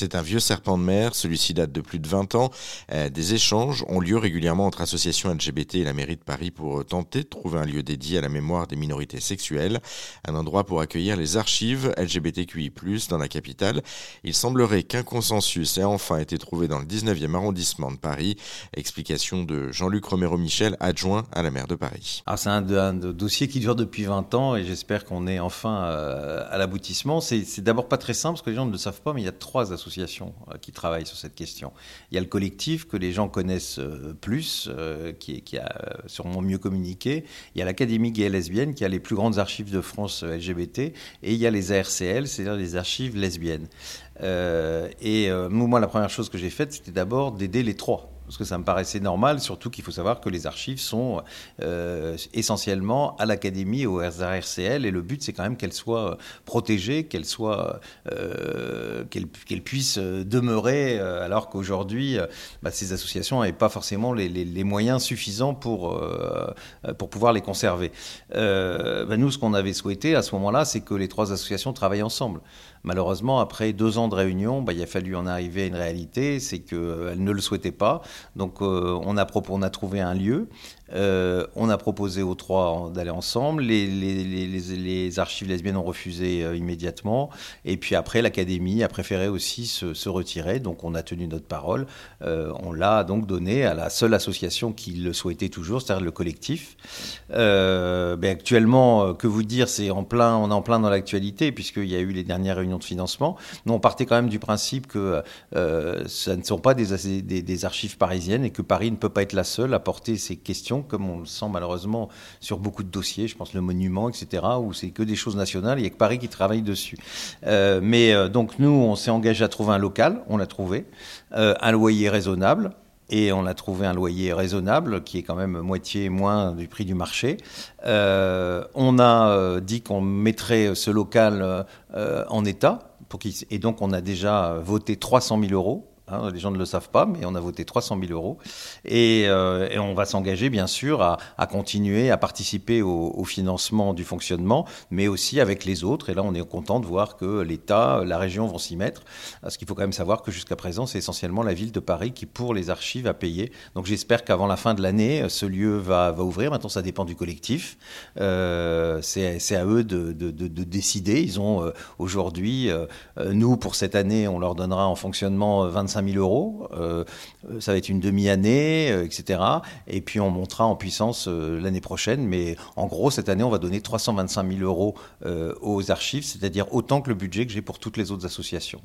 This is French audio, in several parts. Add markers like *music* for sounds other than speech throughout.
C'est un vieux serpent de mer, celui-ci date de plus de 20 ans. Euh, des échanges ont lieu régulièrement entre associations LGBT et la mairie de Paris pour tenter de trouver un lieu dédié à la mémoire des minorités sexuelles, un endroit pour accueillir les archives LGBTQI+, dans la capitale. Il semblerait qu'un consensus ait enfin été trouvé dans le 19e arrondissement de Paris. Explication de Jean-Luc Romero-Michel, adjoint à la maire de Paris. Ah, c'est un, dossier qui dure depuis 20 ans et j'espère qu'on est enfin euh, à l'aboutissement. C'est d'abord pas très simple parce que les gens ne le savent pas, mais il y a trois associations euh, qui travaillent sur cette question. Il y a le collectif que les gens connaissent euh, plus, euh, qui, qui, a sûrement mieux communiqué. Il y a l'Académie gay et lesbienne qui a les plus grandes archives de France LGBT. Et il y a les ARCL, c'est-à-dire les archives lesbiennes. et moi, la première chose que j'ai faite, c'était d'abord d'aider les trois parce que ça me paraissait normal, surtout qu'il faut savoir que les archives sont euh, essentiellement à l'Académie, au RCL, et le but c'est quand même qu'elles soient protégées, qu'elles soient, euh, qu'elles puissent demeurer, euh, alors qu'aujourd'hui, bah, ces associations n'avaient pas forcément les, les, moyens suffisants pour, pour pouvoir les conserver. Bah, nous, ce qu'on avait souhaité à ce moment-là, c'est que les trois associations travaillent ensemble. Malheureusement, après deux ans de réunion, bah, il a fallu en arriver à une réalité, c'est qu'elles ne le souhaitaient pas. Donc euh, on, a, on a trouvé un lieu euh, on a proposé aux trois d'aller ensemble. Les, archives lesbiennes ont refusé euh, immédiatement. Et puis après, l'Académie a préféré aussi se, retirer. Donc on a tenu notre parole. Euh, on l'a donc donné à la seule association qui le souhaitait toujours, c'est-à-dire le collectif. Actuellement, que vous dire, c'est en plein, on est en plein dans l'actualité puisqu'il y a eu les dernières réunions de financement. Nous, on partait quand même du principe que ça ne sont pas des archives parisiennes et que Paris ne peut pas être la seule à porter ces questions comme on le sent malheureusement sur beaucoup de dossiers, je pense le monument, etc., où c'est que des choses nationales, il n'y a que Paris qui travaille dessus. Euh, mais euh, donc nous, on s'est engagé à trouver un local, on l'a trouvé, euh, un loyer raisonnable, et on a trouvé un loyer raisonnable qui est quand même moitié moins du prix du marché. on a dit qu'on mettrait ce local en état, et donc on a déjà voté 300 000 euros Hein, les gens ne le savent pas, mais on a voté 300 000 euros. Euh, et, on va s'engager, bien sûr, à, continuer à participer au, financement du fonctionnement, mais aussi avec les autres. Et là, on est content de voir que l'État, la région vont s'y mettre. Parce qu'il faut quand même savoir que jusqu'à présent, c'est essentiellement la ville de Paris qui, pour les archives, a payé. Donc j'espère qu'avant la fin de l'année, ce lieu va, ouvrir. Maintenant, ça dépend du collectif. Euh, c'est à eux de, décider. Ils ont euh, aujourd'hui, nous, pour cette année, on leur donnera en fonctionnement 25 000 euros. Euh, ça va être une demi-année, euh, etc. Et puis on montera en puissance euh, l'année prochaine. Mais en gros, cette année, on va donner 325 000 euros aux archives, c'est-à-dire autant que le budget que j'ai pour toutes les autres associations.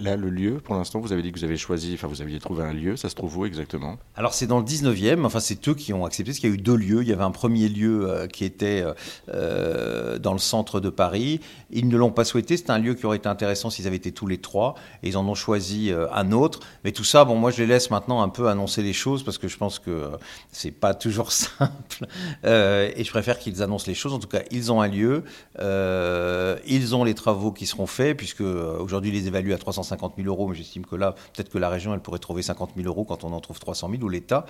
Là, le lieu, pour l'instant, vous avez dit que vous avez choisi, enfin, vous aviez trouvé un lieu. Ça se trouve où exactement? Alors, c'est dans le 19e. Enfin, c'est eux qui ont accepté, parce qu'il y a eu deux lieux. Il y avait un premier lieu euh, qui était euh, euh, dans le centre de Paris. Ils ne l'ont pas souhaité. C'était un lieu qui aurait été intéressant s'ils avaient été tous les trois. Et ils en ont choisi un autre. Mais tout ça, bon, moi, je les laisse maintenant un peu annoncer les choses, parce que je pense que c'est pas toujours *laughs* simple. et je préfère qu'ils annoncent les choses. En tout cas, ils ont un lieu. ils ont les travaux qui seront faits, puisque aujourd'hui, les évaluent à 350 000 euros, mais j'estime que là, peut-être que la région, elle pourrait trouver 50 000 euros quand on en trouve 300 000, ou l'État.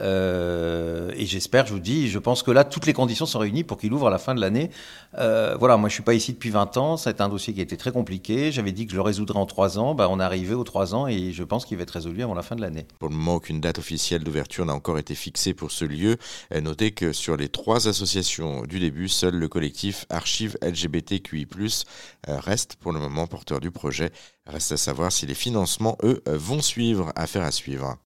Euh, et j'espère, je vous dis, je pense que là, toutes les conditions sont réunies pour qu'il ouvre à la fin de l'année. Euh, voilà, moi, je suis pas ici depuis 20 ans. C'est un dossier qui a été très compliqué. J'avais dit que je le résoudrais en 3 ans. Ben, on est arrivé aux 3 ans et je pense qu'il va être résolu avant la fin de l'année. Pour le moment, aucune date officielle d'ouverture n'a encore été fixée pour ce lieu. Notez que sur les trois associations du début, seul le collectif Archives LGBTQI+, euh, reste pour le moment porteur du projet. Reste à savoir si les financements, eux, vont suivre. Affaire à suivre.